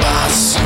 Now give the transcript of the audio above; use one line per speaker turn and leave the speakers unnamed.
espaço.